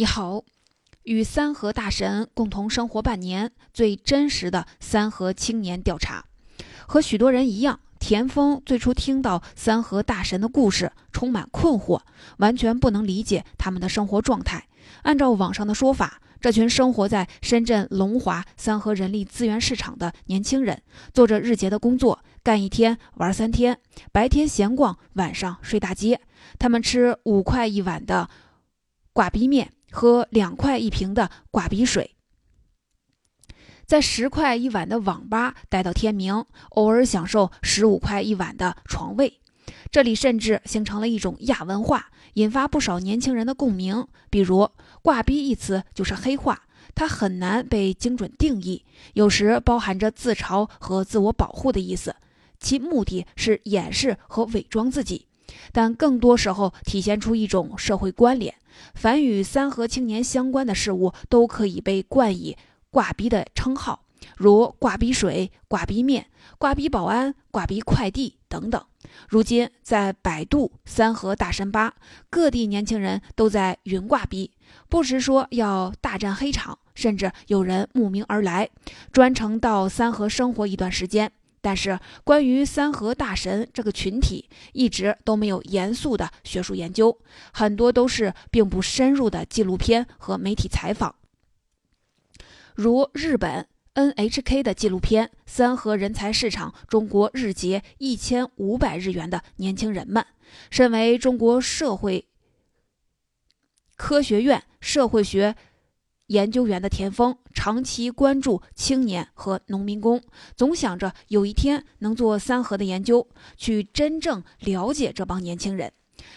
你好，与三和大神共同生活半年，最真实的三和青年调查。和许多人一样，田丰最初听到三和大神的故事，充满困惑，完全不能理解他们的生活状态。按照网上的说法，这群生活在深圳龙华三和人力资源市场的年轻人，做着日结的工作，干一天玩三天，白天闲逛，晚上睡大街。他们吃五块一碗的挂逼面。喝两块一瓶的挂鼻水，在十块一碗的网吧待到天明，偶尔享受十五块一碗的床位。这里甚至形成了一种亚文化，引发不少年轻人的共鸣。比如“挂逼”一词就是黑话，它很难被精准定义，有时包含着自嘲和自我保护的意思，其目的是掩饰和伪装自己。但更多时候体现出一种社会关联，凡与三和青年相关的事物都可以被冠以“挂逼”的称号，如挂逼水、挂逼面、挂逼保安、挂逼快递等等。如今，在百度、三和大神吧，各地年轻人都在云挂逼，不时说要大战黑场，甚至有人慕名而来，专程到三河生活一段时间。但是，关于三河大神这个群体，一直都没有严肃的学术研究，很多都是并不深入的纪录片和媒体采访。如日本 NHK 的纪录片《三河人才市场：中国日结一千五百日元的年轻人们》，身为中国社会科学院社会学。研究员的田丰长期关注青年和农民工，总想着有一天能做三合的研究，去真正了解这帮年轻人。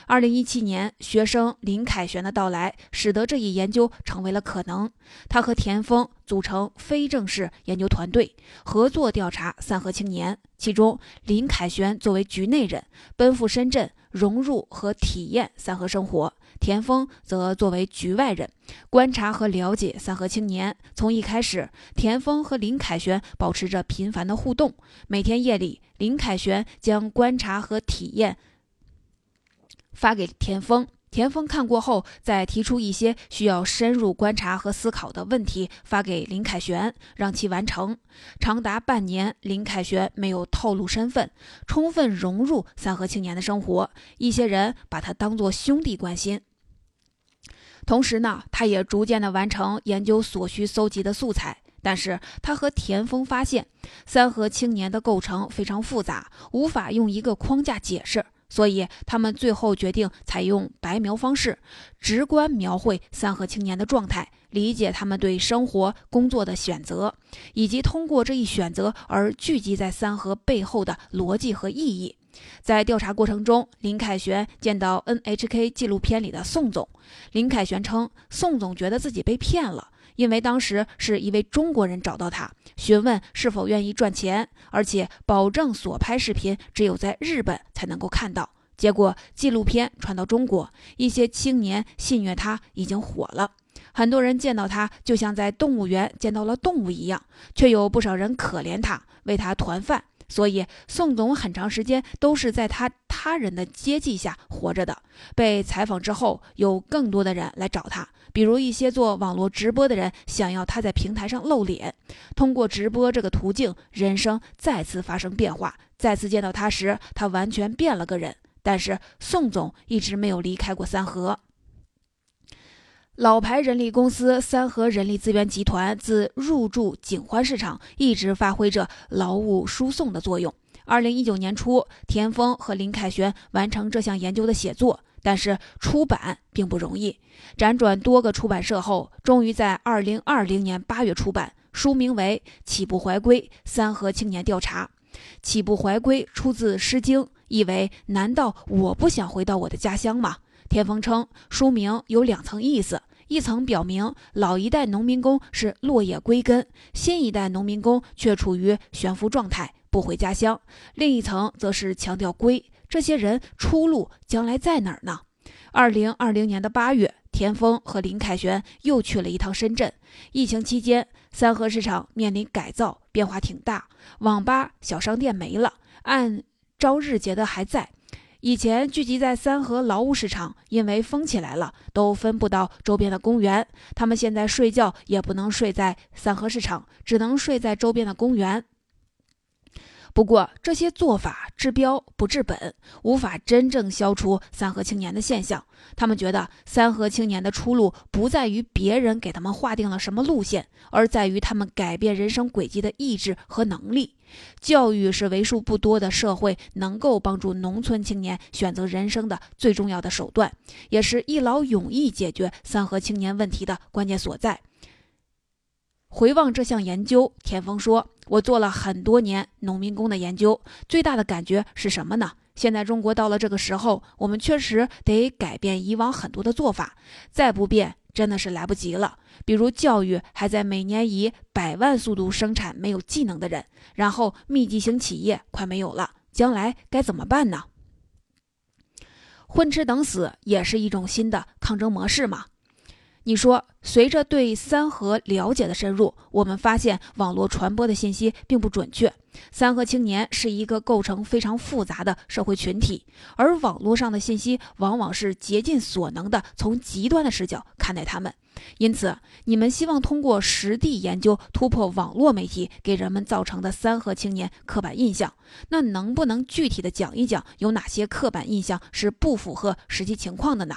二零一七年，学生林凯旋的到来，使得这一研究成为了可能。他和田丰组成非正式研究团队，合作调查三河青年。其中，林凯旋作为局内人，奔赴深圳，融入和体验三河生活。田丰则作为局外人，观察和了解三河青年。从一开始，田丰和林凯旋保持着频繁的互动。每天夜里，林凯旋将观察和体验发给田丰，田丰看过后，再提出一些需要深入观察和思考的问题，发给林凯旋，让其完成。长达半年，林凯旋没有透露身份，充分融入三和青年的生活。一些人把他当作兄弟关心。同时呢，他也逐渐的完成研究所需搜集的素材。但是他和田丰发现，三和青年的构成非常复杂，无法用一个框架解释。所以他们最后决定采用白描方式，直观描绘三河青年的状态，理解他们对生活、工作的选择，以及通过这一选择而聚集在三河背后的逻辑和意义。在调查过程中，林凯旋见到 NHK 纪录片里的宋总。林凯旋称，宋总觉得自己被骗了，因为当时是一位中国人找到他，询问是否愿意赚钱，而且保证所拍视频只有在日本才能够看到。结果纪录片传到中国，一些青年戏谑他已经火了，很多人见到他就像在动物园见到了动物一样，却有不少人可怜他，为他团饭。所以，宋总很长时间都是在他他人的接济下活着的。被采访之后，有更多的人来找他，比如一些做网络直播的人想要他在平台上露脸，通过直播这个途径，人生再次发生变化。再次见到他时，他完全变了个人。但是，宋总一直没有离开过三河。老牌人力公司三河人力资源集团自入驻景欢市场，一直发挥着劳务输送的作用。二零一九年初，田丰和林凯旋完成这项研究的写作，但是出版并不容易。辗转多个出版社后，终于在二零二零年八月出版，书名为《起步怀归：三河青年调查》。起步怀归出自《诗经》，意为“难道我不想回到我的家乡吗？”田丰称，书名有两层意思：一层表明老一代农民工是落叶归根，新一代农民工却处于悬浮状态，不回家乡；另一层则是强调归，这些人出路将来在哪儿呢？二零二零年的八月，田丰和林凯旋又去了一趟深圳。疫情期间，三河市场面临改造，变化挺大，网吧、小商店没了，按朝日结的还在。以前聚集在三河劳务市场，因为封起来了，都分不到周边的公园。他们现在睡觉也不能睡在三河市场，只能睡在周边的公园。不过，这些做法治标不治本，无法真正消除三河青年的现象。他们觉得，三河青年的出路不在于别人给他们划定了什么路线，而在于他们改变人生轨迹的意志和能力。教育是为数不多的社会能够帮助农村青年选择人生的最重要的手段，也是一劳永逸解决三河青年问题的关键所在。回望这项研究，田丰说：“我做了很多年农民工的研究，最大的感觉是什么呢？现在中国到了这个时候，我们确实得改变以往很多的做法，再不变真的是来不及了。比如教育还在每年以百万速度生产没有技能的人，然后密集型企业快没有了，将来该怎么办呢？混吃等死也是一种新的抗争模式吗？你说？”随着对三和了解的深入，我们发现网络传播的信息并不准确。三和青年是一个构成非常复杂的社会群体，而网络上的信息往往是竭尽所能的从极端的视角看待他们。因此，你们希望通过实地研究突破网络媒体给人们造成的三和青年刻板印象，那能不能具体的讲一讲有哪些刻板印象是不符合实际情况的呢？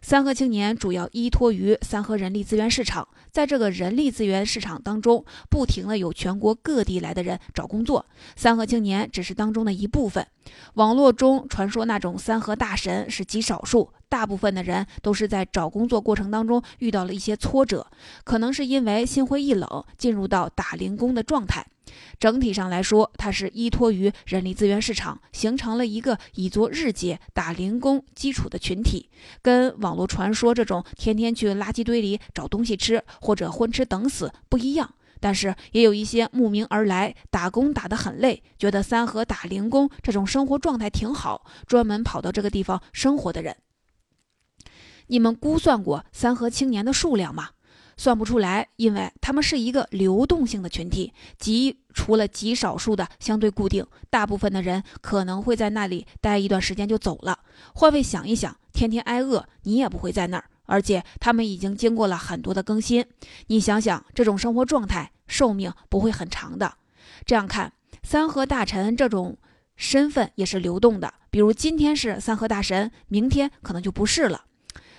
三和青年主要依托于三和人力资源市场，在这个人力资源市场当中，不停的有全国各地来的人找工作，三和青年只是当中的一部分。网络中传说那种三和大神是极少数，大部分的人都是在找工作过程当中遇到了一些挫折，可能是因为心灰意冷，进入到打零工的状态。整体上来说，它是依托于人力资源市场，形成了一个以做日结、打零工基础的群体，跟网络传说这种天天去垃圾堆里找东西吃或者混吃等死不一样。但是也有一些慕名而来，打工打得很累，觉得三河打零工这种生活状态挺好，专门跑到这个地方生活的人。你们估算过三河青年的数量吗？算不出来，因为他们是一个流动性的群体，即除了极少数的相对固定，大部分的人可能会在那里待一段时间就走了。换位想一想，天天挨饿，你也不会在那儿，而且他们已经经过了很多的更新。你想想，这种生活状态，寿命不会很长的。这样看，三河大臣这种身份也是流动的，比如今天是三河大神，明天可能就不是了。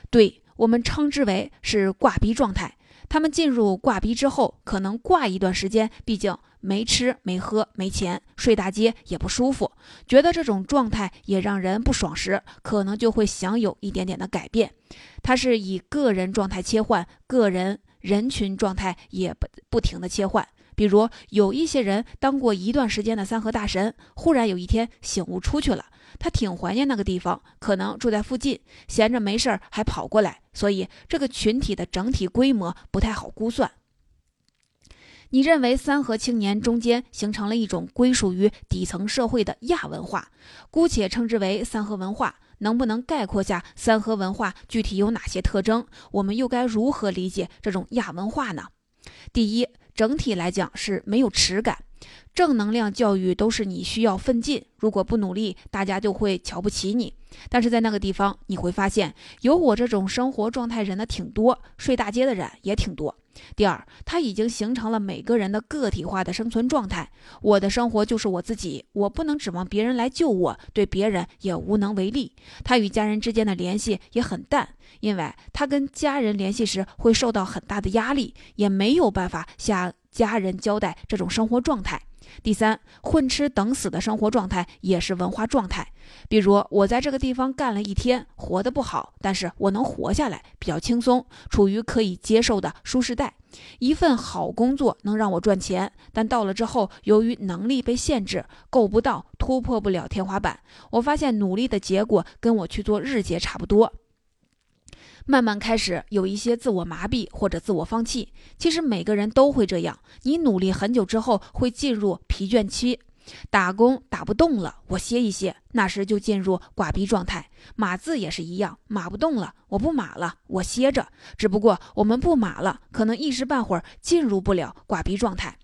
对我们称之为是挂逼状态。他们进入挂逼之后，可能挂一段时间，毕竟没吃没喝没钱，睡大街也不舒服，觉得这种状态也让人不爽时，可能就会想有一点点的改变。他是以个人状态切换，个人人群状态也不不停的切换。比如有一些人当过一段时间的三和大神，忽然有一天醒悟出去了。他挺怀念那个地方，可能住在附近，闲着没事儿还跑过来，所以这个群体的整体规模不太好估算。你认为三河青年中间形成了一种归属于底层社会的亚文化，姑且称之为三河文化，能不能概括下三河文化具体有哪些特征？我们又该如何理解这种亚文化呢？第一，整体来讲是没有耻感。正能量教育都是你需要奋进，如果不努力，大家就会瞧不起你。但是在那个地方，你会发现有我这种生活状态人的挺多，睡大街的人也挺多。第二，它已经形成了每个人的个体化的生存状态。我的生活就是我自己，我不能指望别人来救我，对别人也无能为力。他与家人之间的联系也很淡，因为他跟家人联系时会受到很大的压力，也没有办法向家人交代这种生活状态。第三，混吃等死的生活状态也是文化状态。比如，我在这个地方干了一天，活得不好，但是我能活下来，比较轻松，处于可以接受的舒适带。一份好工作能让我赚钱，但到了之后，由于能力被限制，够不到，突破不了天花板。我发现努力的结果跟我去做日结差不多。慢慢开始有一些自我麻痹或者自我放弃，其实每个人都会这样。你努力很久之后会进入疲倦期，打工打不动了，我歇一歇，那时就进入挂逼状态。码字也是一样，码不动了，我不码了，我歇着。只不过我们不码了，可能一时半会儿进入不了挂逼状态。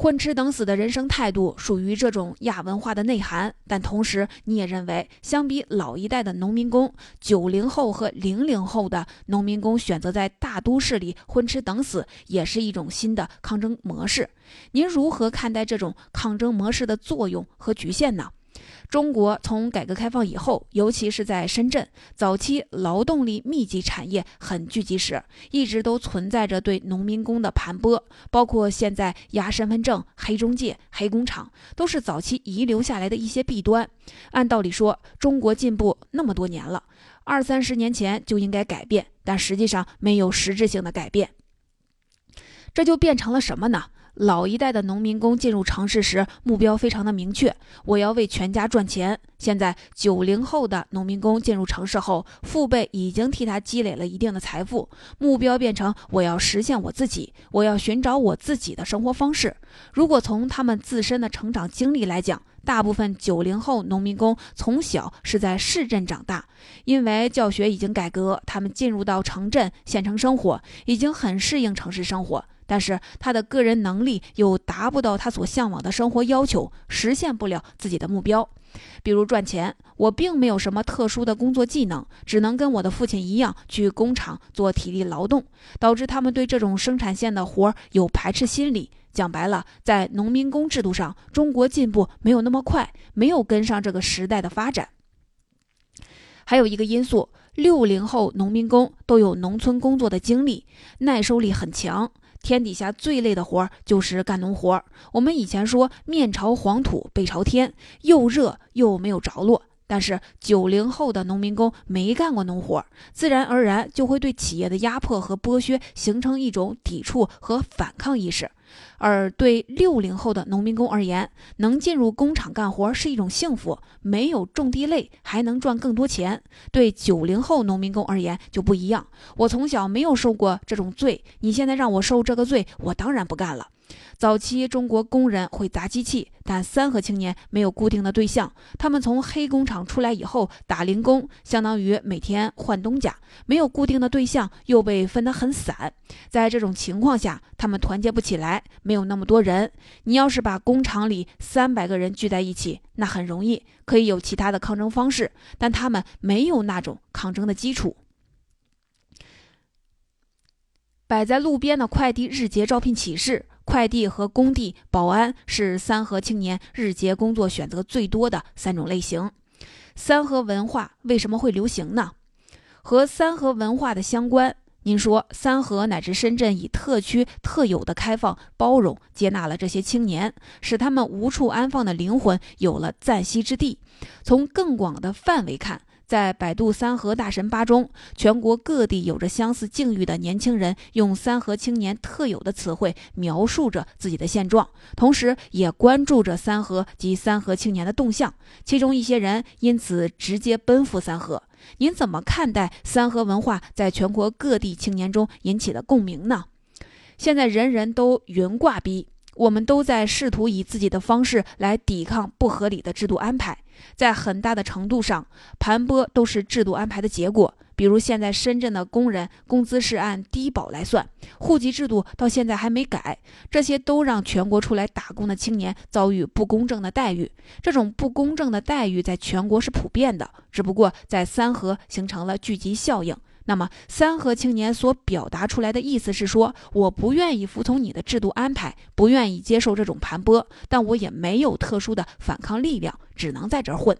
混吃等死的人生态度属于这种亚文化的内涵，但同时你也认为，相比老一代的农民工，九零后和零零后的农民工选择在大都市里混吃等死，也是一种新的抗争模式。您如何看待这种抗争模式的作用和局限呢？中国从改革开放以后，尤其是在深圳早期劳动力密集产业很聚集时，一直都存在着对农民工的盘剥，包括现在压身份证、黑中介、黑工厂，都是早期遗留下来的一些弊端。按道理说，中国进步那么多年了，二三十年前就应该改变，但实际上没有实质性的改变，这就变成了什么呢？老一代的农民工进入城市时，目标非常的明确，我要为全家赚钱。现在九零后的农民工进入城市后，父辈已经替他积累了一定的财富，目标变成我要实现我自己，我要寻找我自己的生活方式。如果从他们自身的成长经历来讲，大部分九零后农民工从小是在市镇长大，因为教学已经改革，他们进入到城镇、县城生活，已经很适应城市生活。但是他的个人能力又达不到他所向往的生活要求，实现不了自己的目标。比如赚钱，我并没有什么特殊的工作技能，只能跟我的父亲一样去工厂做体力劳动，导致他们对这种生产线的活儿有排斥心理。讲白了，在农民工制度上，中国进步没有那么快，没有跟上这个时代的发展。还有一个因素，六零后农民工都有农村工作的经历，耐受力很强。天底下最累的活儿就是干农活儿。我们以前说面朝黄土背朝天，又热又没有着落。但是九零后的农民工没干过农活，自然而然就会对企业的压迫和剥削形成一种抵触和反抗意识。而对六零后的农民工而言，能进入工厂干活是一种幸福，没有种地累，还能赚更多钱。对九零后农民工而言就不一样，我从小没有受过这种罪，你现在让我受这个罪，我当然不干了。早期中国工人会砸机器，但三和青年没有固定的对象。他们从黑工厂出来以后打零工，相当于每天换东家，没有固定的对象，又被分得很散。在这种情况下，他们团结不起来，没有那么多人。你要是把工厂里三百个人聚在一起，那很容易，可以有其他的抗争方式，但他们没有那种抗争的基础。摆在路边的快递日结招聘启事。快递和工地保安是三和青年日结工作选择最多的三种类型。三和文化为什么会流行呢？和三和文化的相关，您说三和乃至深圳以特区特有的开放、包容接纳了这些青年，使他们无处安放的灵魂有了暂息之地。从更广的范围看。在百度三和大神吧中，全国各地有着相似境遇的年轻人，用三和青年特有的词汇描述着自己的现状，同时也关注着三和及三和青年的动向。其中一些人因此直接奔赴三和。您怎么看待三和文化在全国各地青年中引起的共鸣呢？现在人人都云挂逼。我们都在试图以自己的方式来抵抗不合理的制度安排，在很大的程度上，盘剥都是制度安排的结果。比如现在深圳的工人工资是按低保来算，户籍制度到现在还没改，这些都让全国出来打工的青年遭遇不公正的待遇。这种不公正的待遇在全国是普遍的，只不过在三河形成了聚集效应。那么，三和青年所表达出来的意思是说，我不愿意服从你的制度安排，不愿意接受这种盘剥，但我也没有特殊的反抗力量，只能在这儿混。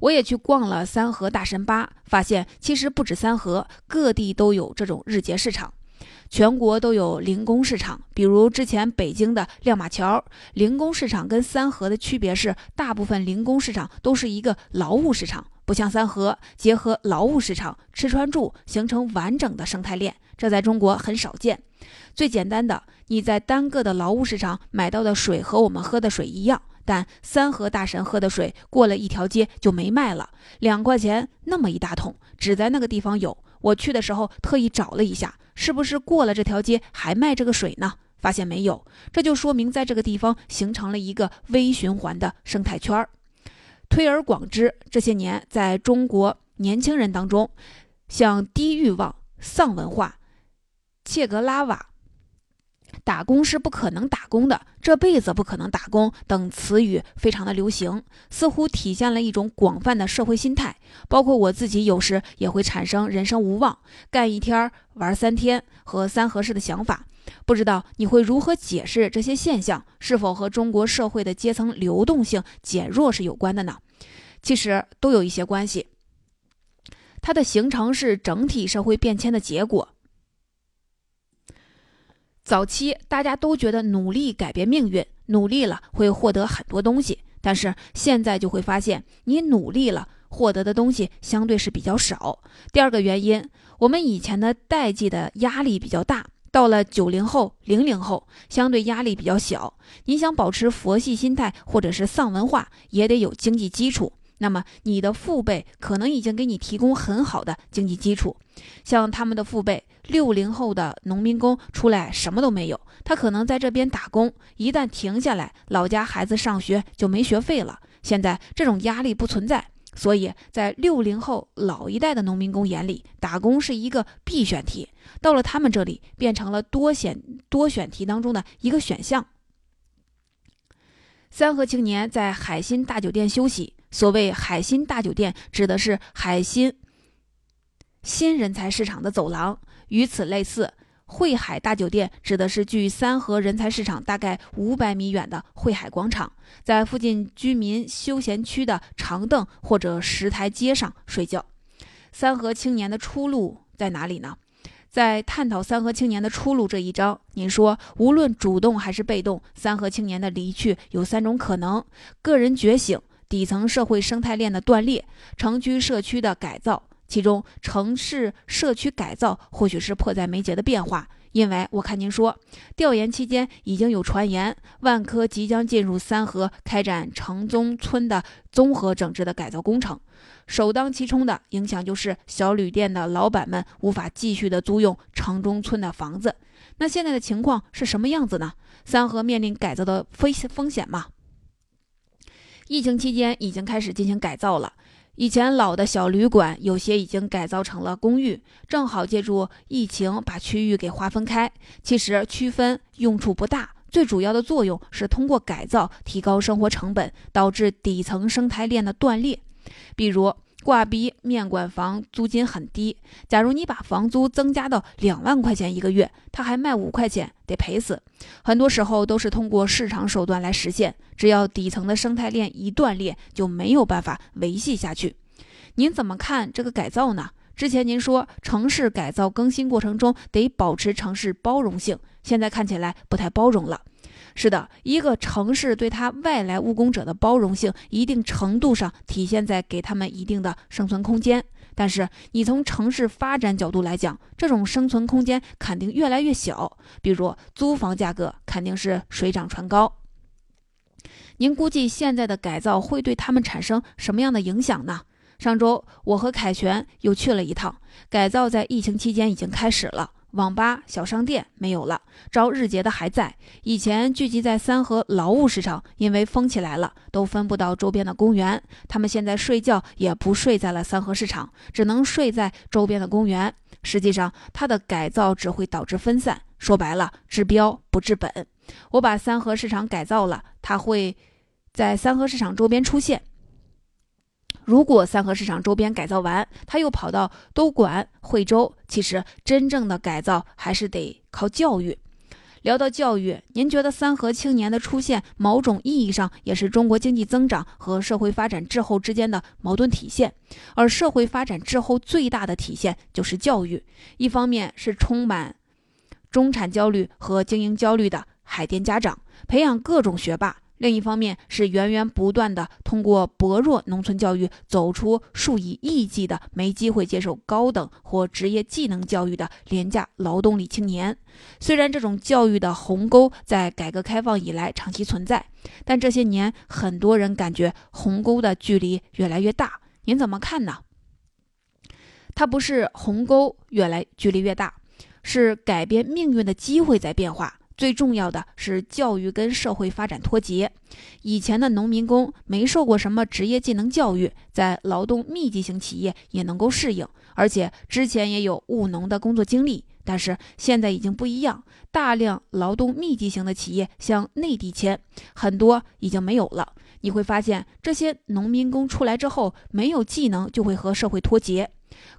我也去逛了三和大神吧，发现其实不止三和，各地都有这种日结市场，全国都有零工市场。比如之前北京的亮马桥零工市场，跟三和的区别是，大部分零工市场都是一个劳务市场。不像三河结合劳务市场吃穿住形成完整的生态链，这在中国很少见。最简单的，你在单个的劳务市场买到的水和我们喝的水一样，但三河大神喝的水过了一条街就没卖了，两块钱那么一大桶，只在那个地方有。我去的时候特意找了一下，是不是过了这条街还卖这个水呢？发现没有，这就说明在这个地方形成了一个微循环的生态圈儿。推而广之，这些年在中国年轻人当中，像低欲望、丧文化、切格拉瓦、打工是不可能打工的，这辈子不可能打工等词语非常的流行，似乎体现了一种广泛的社会心态。包括我自己，有时也会产生人生无望、干一天玩三天和三合适的想法。不知道你会如何解释这些现象？是否和中国社会的阶层流动性减弱是有关的呢？其实都有一些关系。它的形成是整体社会变迁的结果。早期大家都觉得努力改变命运，努力了会获得很多东西，但是现在就会发现，你努力了获得的东西相对是比较少。第二个原因，我们以前的代际的压力比较大，到了九零后、零零后，相对压力比较小。你想保持佛系心态或者是丧文化，也得有经济基础。那么你的父辈可能已经给你提供很好的经济基础，像他们的父辈，六零后的农民工出来什么都没有，他可能在这边打工，一旦停下来，老家孩子上学就没学费了。现在这种压力不存在，所以在六零后老一代的农民工眼里，打工是一个必选题，到了他们这里变成了多选多选题当中的一个选项。三和青年在海心大酒店休息。所谓海心大酒店，指的是海心新人才市场的走廊。与此类似，汇海大酒店指的是距三河人才市场大概五百米远的汇海广场，在附近居民休闲区的长凳或者石台阶上睡觉。三河青年的出路在哪里呢？在探讨三河青年的出路这一章，您说，无论主动还是被动，三河青年的离去有三种可能：个人觉醒。底层社会生态链的断裂，城区社区的改造，其中城市社区改造或许是迫在眉睫的变化。因为我看您说，调研期间已经有传言，万科即将进入三河开展城中村的综合整治的改造工程，首当其冲的影响就是小旅店的老板们无法继续的租用城中村的房子。那现在的情况是什么样子呢？三河面临改造的风风险吗？疫情期间已经开始进行改造了，以前老的小旅馆有些已经改造成了公寓，正好借助疫情把区域给划分开。其实区分用处不大，最主要的作用是通过改造提高生活成本，导致底层生态链的断裂，比如。挂逼面馆房租金很低，假如你把房租增加到两万块钱一个月，他还卖五块钱，得赔死。很多时候都是通过市场手段来实现，只要底层的生态链一断裂，就没有办法维系下去。您怎么看这个改造呢？之前您说城市改造更新过程中得保持城市包容性，现在看起来不太包容了。是的，一个城市对他外来务工者的包容性，一定程度上体现在给他们一定的生存空间。但是，你从城市发展角度来讲，这种生存空间肯定越来越小。比如，租房价格肯定是水涨船高。您估计现在的改造会对他们产生什么样的影响呢？上周，我和凯旋又去了一趟，改造在疫情期间已经开始了。网吧、小商店没有了，招日结的还在。以前聚集在三河劳务市场，因为封起来了，都分不到周边的公园。他们现在睡觉也不睡在了三河市场，只能睡在周边的公园。实际上，它的改造只会导致分散。说白了，治标不治本。我把三河市场改造了，它会在三河市场周边出现。如果三河市场周边改造完，他又跑到东莞、惠州，其实真正的改造还是得靠教育。聊到教育，您觉得三河青年的出现，某种意义上也是中国经济增长和社会发展滞后之间的矛盾体现。而社会发展滞后最大的体现就是教育，一方面是充满中产焦虑和精英焦虑的海淀家长，培养各种学霸。另一方面是源源不断的通过薄弱农村教育走出数以亿计的没机会接受高等或职业技能教育的廉价劳动力青年。虽然这种教育的鸿沟在改革开放以来长期存在，但这些年很多人感觉鸿沟的距离越来越大。您怎么看呢？它不是鸿沟越来距离越大，是改变命运的机会在变化。最重要的是教育跟社会发展脱节。以前的农民工没受过什么职业技能教育，在劳动密集型企业也能够适应，而且之前也有务农的工作经历。但是现在已经不一样，大量劳动密集型的企业向内地迁，很多已经没有了。你会发现，这些农民工出来之后，没有技能就会和社会脱节。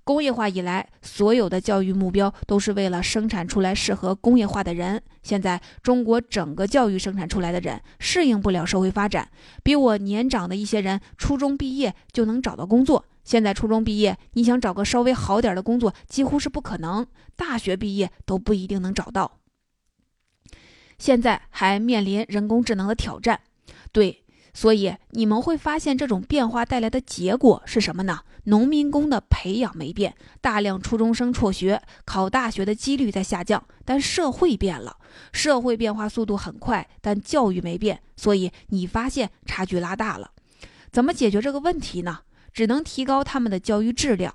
工业化以来，所有的教育目标都是为了生产出来适合工业化的人。现在中国整个教育生产出来的人适应不了社会发展，比我年长的一些人初中毕业就能找到工作。现在初中毕业，你想找个稍微好点的工作，几乎是不可能；大学毕业都不一定能找到。现在还面临人工智能的挑战，对。所以你们会发现，这种变化带来的结果是什么呢？农民工的培养没变，大量初中生辍学，考大学的几率在下降。但社会变了，社会变化速度很快，但教育没变。所以你发现差距拉大了。怎么解决这个问题呢？只能提高他们的教育质量。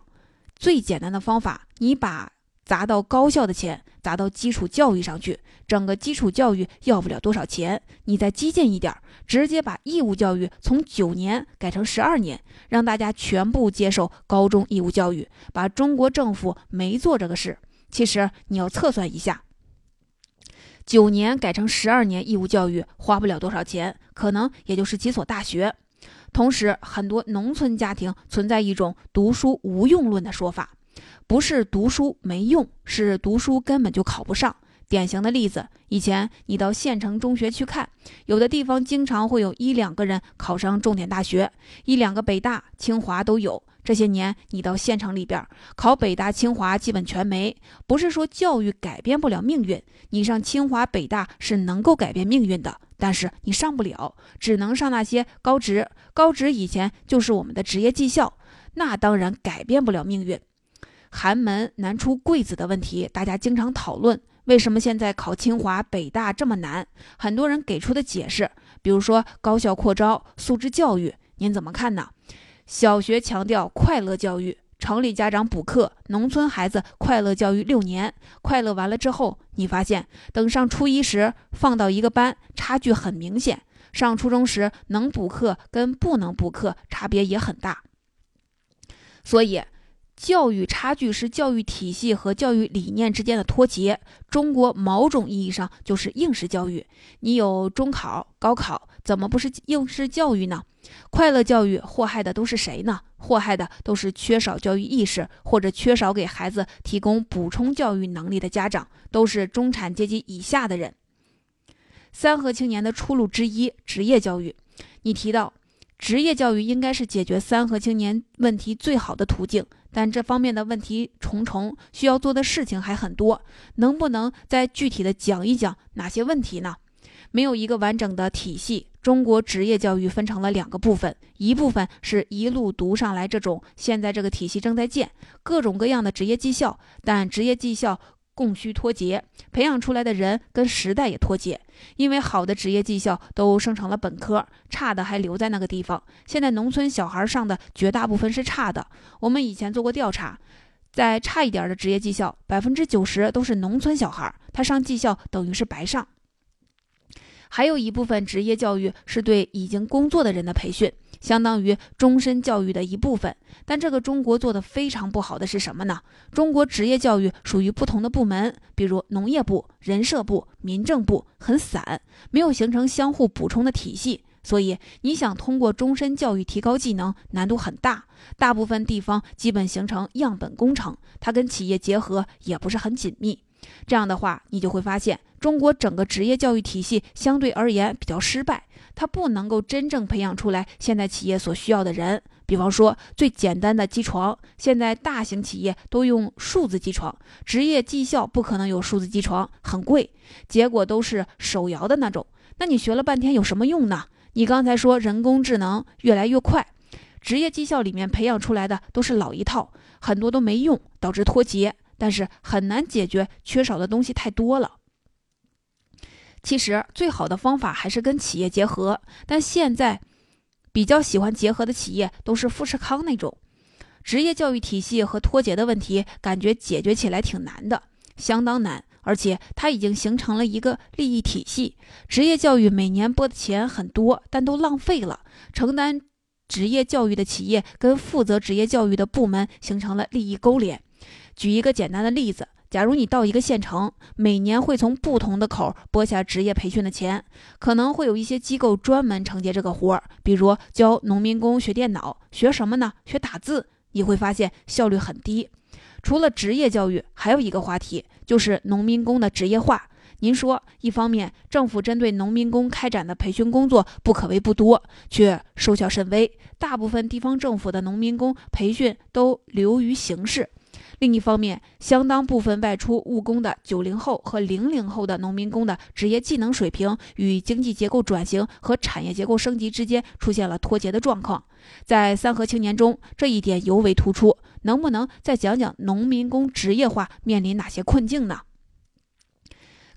最简单的方法，你把砸到高校的钱砸到基础教育上去。整个基础教育要不了多少钱，你再激进一点，直接把义务教育从九年改成十二年，让大家全部接受高中义务教育。把中国政府没做这个事。其实你要测算一下，九年改成十二年义务教育花不了多少钱，可能也就是几所大学。同时，很多农村家庭存在一种读书无用论的说法，不是读书没用，是读书根本就考不上。典型的例子，以前你到县城中学去看，有的地方经常会有一两个人考上重点大学，一两个北大、清华都有。这些年你到县城里边考北大、清华基本全没。不是说教育改变不了命运，你上清华、北大是能够改变命运的，但是你上不了，只能上那些高职。高职以前就是我们的职业技校，那当然改变不了命运。寒门难出贵子的问题，大家经常讨论。为什么现在考清华、北大这么难？很多人给出的解释，比如说高校扩招、素质教育，您怎么看呢？小学强调快乐教育，城里家长补课，农村孩子快乐教育六年，快乐完了之后，你发现等上初一时放到一个班，差距很明显；上初中时能补课跟不能补课差别也很大，所以。教育差距是教育体系和教育理念之间的脱节。中国某种意义上就是应试教育。你有中考、高考，怎么不是应试教育呢？快乐教育祸害的都是谁呢？祸害的都是缺少教育意识或者缺少给孩子提供补充教育能力的家长，都是中产阶级以下的人。三和青年的出路之一，职业教育。你提到职业教育应该是解决三和青年问题最好的途径。但这方面的问题重重，需要做的事情还很多。能不能再具体的讲一讲哪些问题呢？没有一个完整的体系。中国职业教育分成了两个部分，一部分是一路读上来，这种现在这个体系正在建各种各样的职业技校，但职业技校。供需脱节，培养出来的人跟时代也脱节。因为好的职业技校都升成了本科，差的还留在那个地方。现在农村小孩上的绝大部分是差的。我们以前做过调查，在差一点的职业技校，百分之九十都是农村小孩，他上技校等于是白上。还有一部分职业教育是对已经工作的人的培训。相当于终身教育的一部分，但这个中国做的非常不好的是什么呢？中国职业教育属于不同的部门，比如农业部、人社部、民政部，很散，没有形成相互补充的体系。所以你想通过终身教育提高技能，难度很大。大部分地方基本形成样本工程，它跟企业结合也不是很紧密。这样的话，你就会发现中国整个职业教育体系相对而言比较失败。它不能够真正培养出来现在企业所需要的人，比方说最简单的机床，现在大型企业都用数字机床，职业技校不可能有数字机床，很贵，结果都是手摇的那种。那你学了半天有什么用呢？你刚才说人工智能越来越快，职业技校里面培养出来的都是老一套，很多都没用，导致脱节，但是很难解决缺少的东西太多了。其实最好的方法还是跟企业结合，但现在比较喜欢结合的企业都是富士康那种。职业教育体系和脱节的问题，感觉解决起来挺难的，相当难，而且它已经形成了一个利益体系。职业教育每年拨的钱很多，但都浪费了。承担职业教育的企业跟负责职业教育的部门形成了利益勾连。举一个简单的例子。假如你到一个县城，每年会从不同的口拨下职业培训的钱，可能会有一些机构专门承接这个活儿，比如教农民工学电脑，学什么呢？学打字。你会发现效率很低。除了职业教育，还有一个话题就是农民工的职业化。您说，一方面政府针对农民工开展的培训工作不可谓不多，却收效甚微，大部分地方政府的农民工培训都流于形式。另一方面，相当部分外出务工的九零后和零零后的农民工的职业技能水平与经济结构转型和产业结构升级之间出现了脱节的状况。在三和青年中，这一点尤为突出。能不能再讲讲农民工职业化面临哪些困境呢？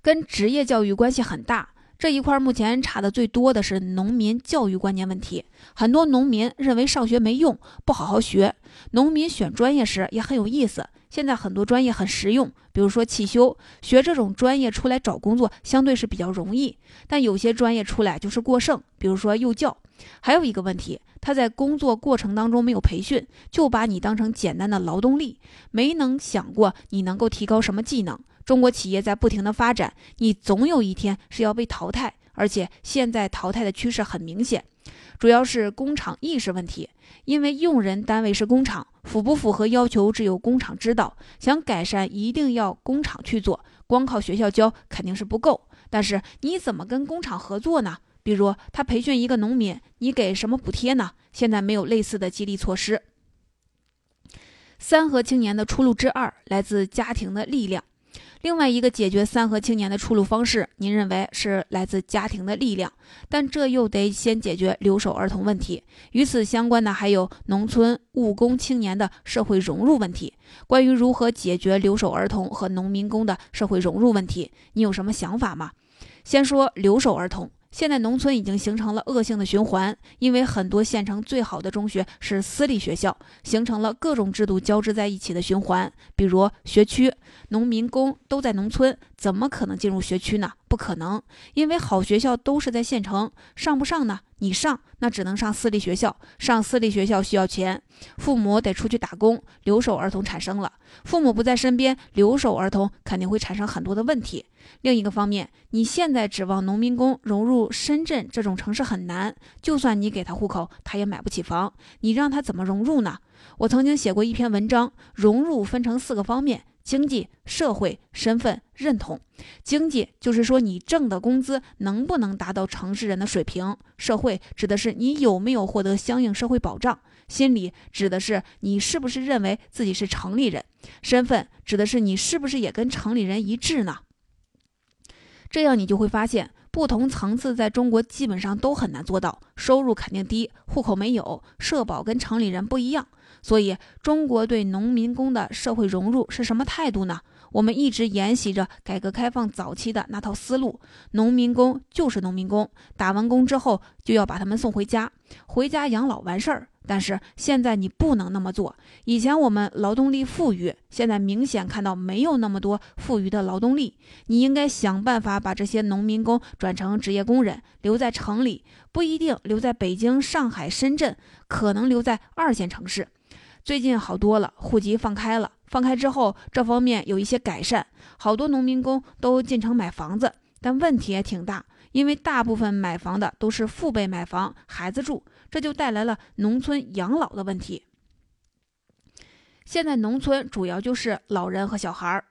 跟职业教育关系很大。这一块目前差的最多的是农民教育观念问题。很多农民认为上学没用，不好好学。农民选专业时也很有意思。现在很多专业很实用，比如说汽修，学这种专业出来找工作相对是比较容易。但有些专业出来就是过剩，比如说幼教。还有一个问题，他在工作过程当中没有培训，就把你当成简单的劳动力，没能想过你能够提高什么技能。中国企业在不停的发展，你总有一天是要被淘汰，而且现在淘汰的趋势很明显，主要是工厂意识问题。因为用人单位是工厂，符不符合要求只有工厂知道。想改善，一定要工厂去做，光靠学校教肯定是不够。但是你怎么跟工厂合作呢？比如他培训一个农民，你给什么补贴呢？现在没有类似的激励措施。三和青年的出路之二来自家庭的力量。另外一个解决三和青年的出路方式，您认为是来自家庭的力量，但这又得先解决留守儿童问题。与此相关的还有农村务工青年的社会融入问题。关于如何解决留守儿童和农民工的社会融入问题，你有什么想法吗？先说留守儿童。现在农村已经形成了恶性的循环，因为很多县城最好的中学是私立学校，形成了各种制度交织在一起的循环。比如学区，农民工都在农村，怎么可能进入学区呢？不可能，因为好学校都是在县城，上不上呢？你上，那只能上私立学校。上私立学校需要钱，父母得出去打工，留守儿童产生了。父母不在身边，留守儿童肯定会产生很多的问题。另一个方面，你现在指望农民工融入深圳这种城市很难，就算你给他户口，他也买不起房，你让他怎么融入呢？我曾经写过一篇文章，融入分成四个方面。经济社会身份认同，经济就是说你挣的工资能不能达到城市人的水平；社会指的是你有没有获得相应社会保障；心理指的是你是不是认为自己是城里人；身份指的是你是不是也跟城里人一致呢？这样你就会发现，不同层次在中国基本上都很难做到，收入肯定低，户口没有，社保跟城里人不一样。所以，中国对农民工的社会融入是什么态度呢？我们一直沿袭着改革开放早期的那套思路：农民工就是农民工，打完工之后就要把他们送回家，回家养老完事儿。但是现在你不能那么做。以前我们劳动力富裕，现在明显看到没有那么多富余的劳动力。你应该想办法把这些农民工转成职业工人，留在城里，不一定留在北京、上海、深圳，可能留在二线城市。最近好多了，户籍放开了，放开之后这方面有一些改善，好多农民工都进城买房子，但问题也挺大，因为大部分买房的都是父辈买房，孩子住，这就带来了农村养老的问题。现在农村主要就是老人和小孩儿。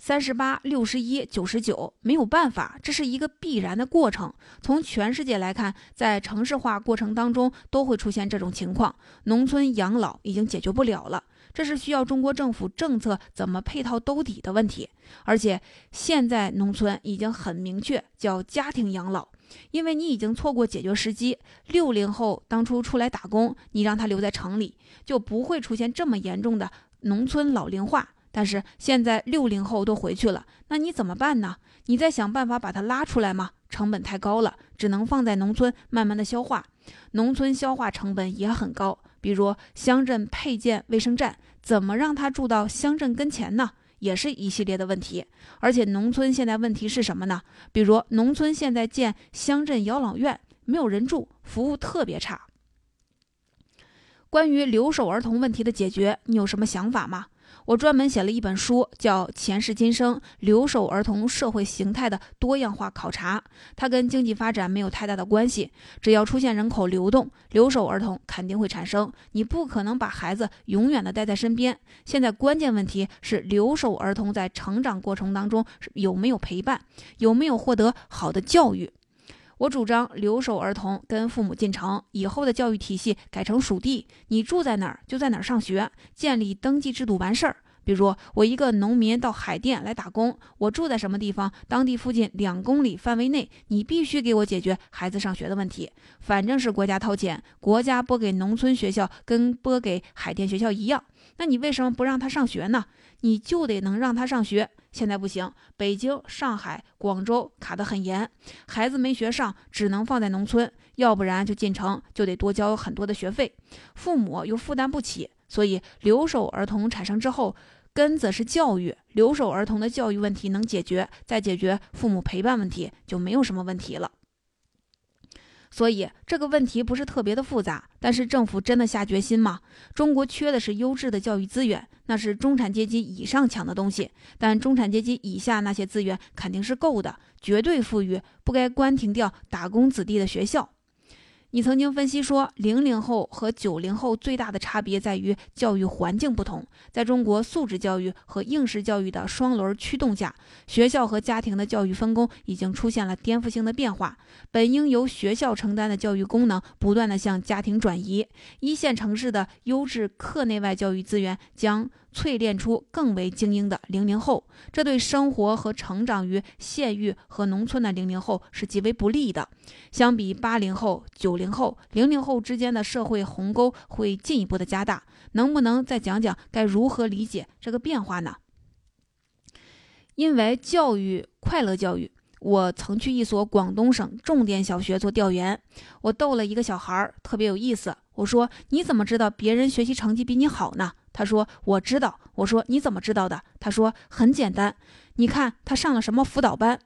三十八、六十一、九十九，没有办法，这是一个必然的过程。从全世界来看，在城市化过程当中都会出现这种情况。农村养老已经解决不了了，这是需要中国政府政策怎么配套兜底的问题。而且现在农村已经很明确，叫家庭养老，因为你已经错过解决时机。六零后当初出来打工，你让他留在城里，就不会出现这么严重的农村老龄化。但是现在六零后都回去了，那你怎么办呢？你再想办法把它拉出来吗？成本太高了，只能放在农村慢慢的消化。农村消化成本也很高，比如乡镇配建卫生站，怎么让他住到乡镇跟前呢？也是一系列的问题。而且农村现在问题是什么呢？比如农村现在建乡镇养老院，没有人住，服务特别差。关于留守儿童问题的解决，你有什么想法吗？我专门写了一本书，叫《前世今生：留守儿童社会形态的多样化考察》。它跟经济发展没有太大的关系，只要出现人口流动，留守儿童肯定会产生。你不可能把孩子永远的带在身边。现在关键问题是，留守儿童在成长过程当中有没有陪伴，有没有获得好的教育。我主张留守儿童跟父母进城，以后的教育体系改成属地，你住在哪儿就在哪儿上学，建立登记制度完事儿。比如我一个农民到海淀来打工，我住在什么地方，当地附近两公里范围内，你必须给我解决孩子上学的问题。反正是国家掏钱，国家拨给农村学校跟拨给海淀学校一样，那你为什么不让他上学呢？你就得能让他上学。现在不行，北京、上海、广州卡得很严，孩子没学上，只能放在农村，要不然就进城，就得多交很多的学费，父母又负担不起。所以留守儿童产生之后，根子是教育，留守儿童的教育问题能解决，再解决父母陪伴问题，就没有什么问题了。所以这个问题不是特别的复杂，但是政府真的下决心吗？中国缺的是优质的教育资源，那是中产阶级以上抢的东西，但中产阶级以下那些资源肯定是够的，绝对富裕，不该关停掉打工子弟的学校。你曾经分析说，零零后和九零后最大的差别在于教育环境不同。在中国素质教育和应试教育的双轮驱动下，学校和家庭的教育分工已经出现了颠覆性的变化。本应由学校承担的教育功能，不断的向家庭转移。一线城市的优质课内外教育资源将。淬炼出更为精英的零零后，这对生活和成长于县域和农村的零零后是极为不利的。相比八零后、九零后，零零后之间的社会鸿沟会进一步的加大。能不能再讲讲该如何理解这个变化呢？因为教育快乐教育，我曾去一所广东省重点小学做调研，我逗了一个小孩儿，特别有意思。我说：“你怎么知道别人学习成绩比你好呢？”他说：“我知道。”我说：“你怎么知道的？”他说：“很简单，你看他上了什么辅导班。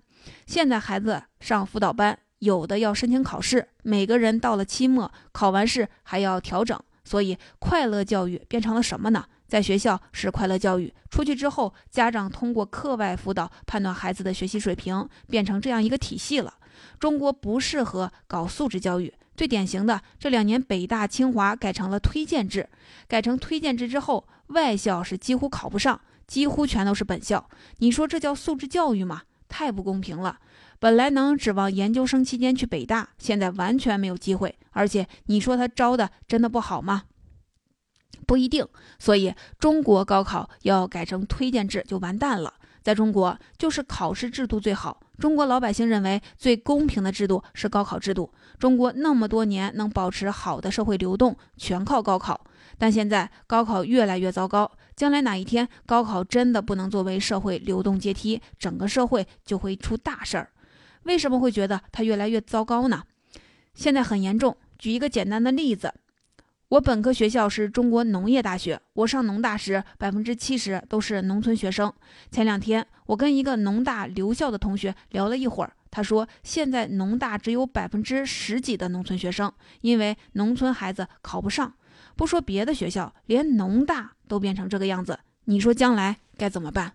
现在孩子上辅导班，有的要申请考试，每个人到了期末考完试还要调整。所以快乐教育变成了什么呢？在学校是快乐教育，出去之后家长通过课外辅导判断孩子的学习水平，变成这样一个体系了。中国不适合搞素质教育。”最典型的，这两年北大清华改成了推荐制，改成推荐制之后，外校是几乎考不上，几乎全都是本校。你说这叫素质教育吗？太不公平了！本来能指望研究生期间去北大，现在完全没有机会。而且你说他招的真的不好吗？不一定。所以中国高考要改成推荐制就完蛋了。在中国，就是考试制度最好。中国老百姓认为最公平的制度是高考制度。中国那么多年能保持好的社会流动，全靠高考。但现在高考越来越糟糕，将来哪一天高考真的不能作为社会流动阶梯，整个社会就会出大事儿。为什么会觉得它越来越糟糕呢？现在很严重。举一个简单的例子。我本科学校是中国农业大学。我上农大时，百分之七十都是农村学生。前两天，我跟一个农大留校的同学聊了一会儿，他说现在农大只有百分之十几的农村学生，因为农村孩子考不上。不说别的学校，连农大都变成这个样子，你说将来该怎么办？